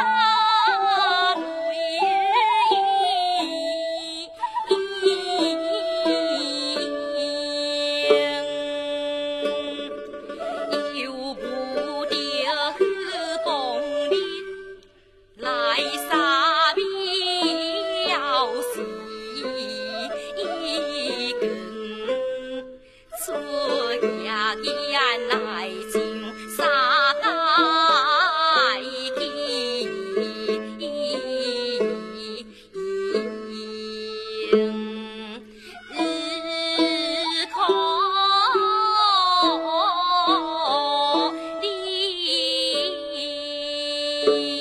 oh. You.